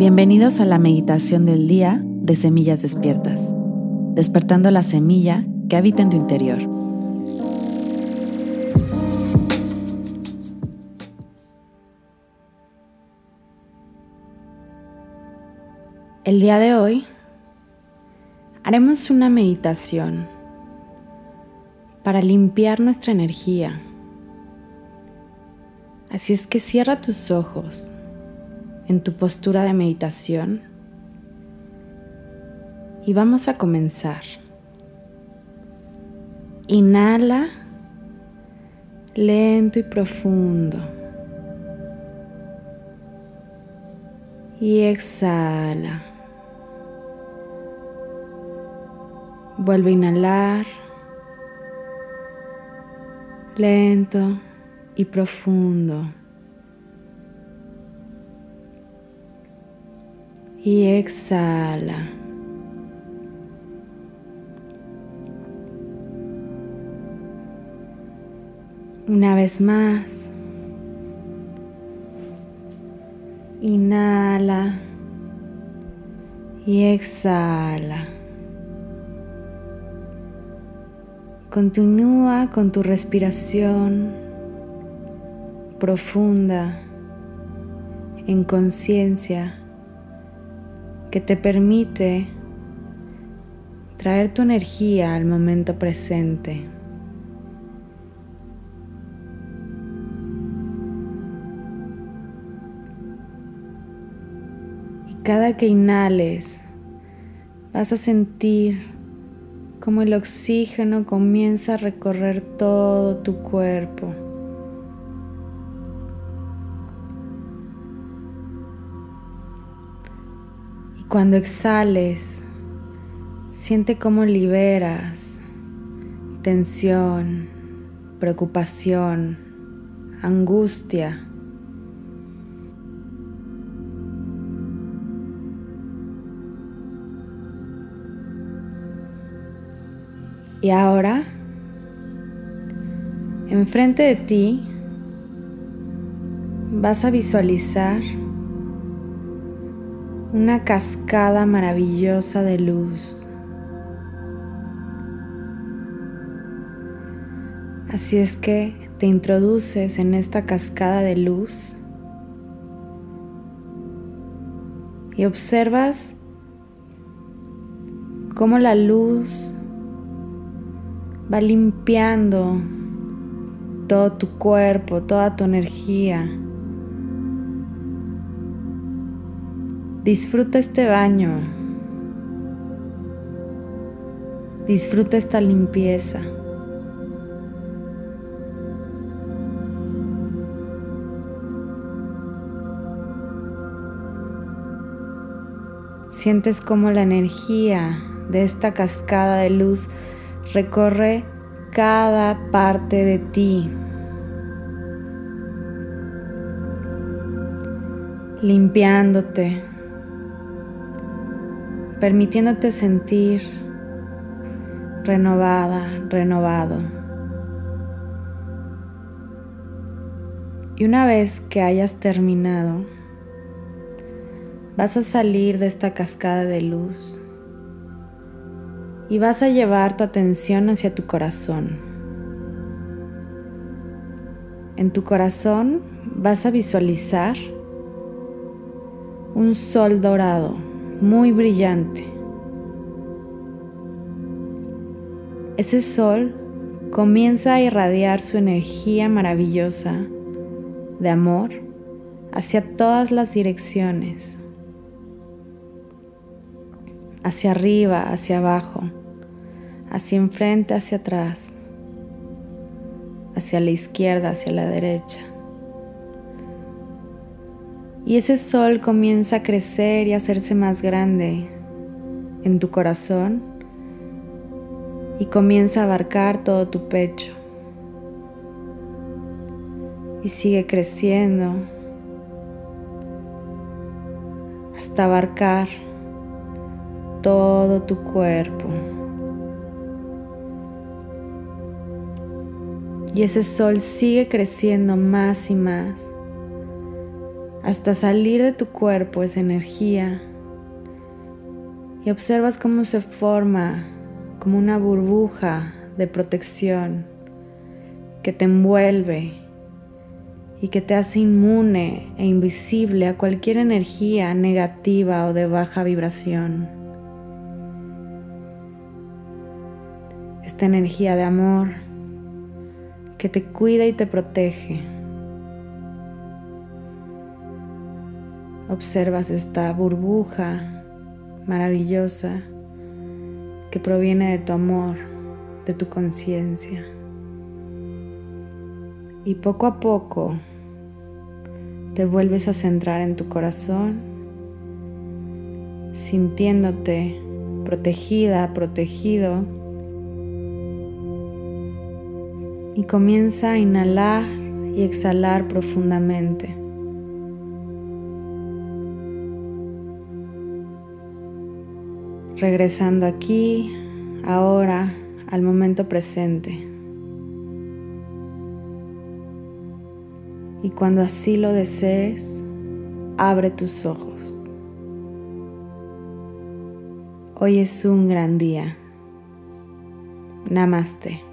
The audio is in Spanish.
Bienvenidos a la meditación del día de Semillas Despiertas, despertando la semilla que habita en tu interior. El día de hoy haremos una meditación para limpiar nuestra energía. Así es que cierra tus ojos en tu postura de meditación y vamos a comenzar. Inhala lento y profundo. Y exhala. Vuelve a inhalar lento y profundo. Y exhala. Una vez más. Inhala y exhala. Continúa con tu respiración profunda en conciencia que te permite traer tu energía al momento presente. Y cada que inhales vas a sentir como el oxígeno comienza a recorrer todo tu cuerpo. Cuando exhales, siente cómo liberas tensión, preocupación, angustia. Y ahora, enfrente de ti, vas a visualizar una cascada maravillosa de luz. Así es que te introduces en esta cascada de luz y observas cómo la luz va limpiando todo tu cuerpo, toda tu energía. Disfruta este baño. Disfruta esta limpieza. Sientes como la energía de esta cascada de luz recorre cada parte de ti, limpiándote, permitiéndote sentir renovada, renovado. Y una vez que hayas terminado, vas a salir de esta cascada de luz y vas a llevar tu atención hacia tu corazón. En tu corazón vas a visualizar un sol dorado muy brillante. Ese sol comienza a irradiar su energía maravillosa de amor hacia todas las direcciones, hacia arriba, hacia abajo hacia enfrente, hacia atrás, hacia la izquierda, hacia la derecha. Y ese sol comienza a crecer y a hacerse más grande en tu corazón y comienza a abarcar todo tu pecho. Y sigue creciendo hasta abarcar todo tu cuerpo. Y ese sol sigue creciendo más y más hasta salir de tu cuerpo esa energía y observas cómo se forma como una burbuja de protección que te envuelve y que te hace inmune e invisible a cualquier energía negativa o de baja vibración. Esta energía de amor que te cuida y te protege. Observas esta burbuja maravillosa que proviene de tu amor, de tu conciencia. Y poco a poco te vuelves a centrar en tu corazón, sintiéndote protegida, protegido. Y comienza a inhalar y exhalar profundamente. Regresando aquí, ahora, al momento presente. y cuando así lo desees, abre tus ojos. Hoy es un gran día. Namaste.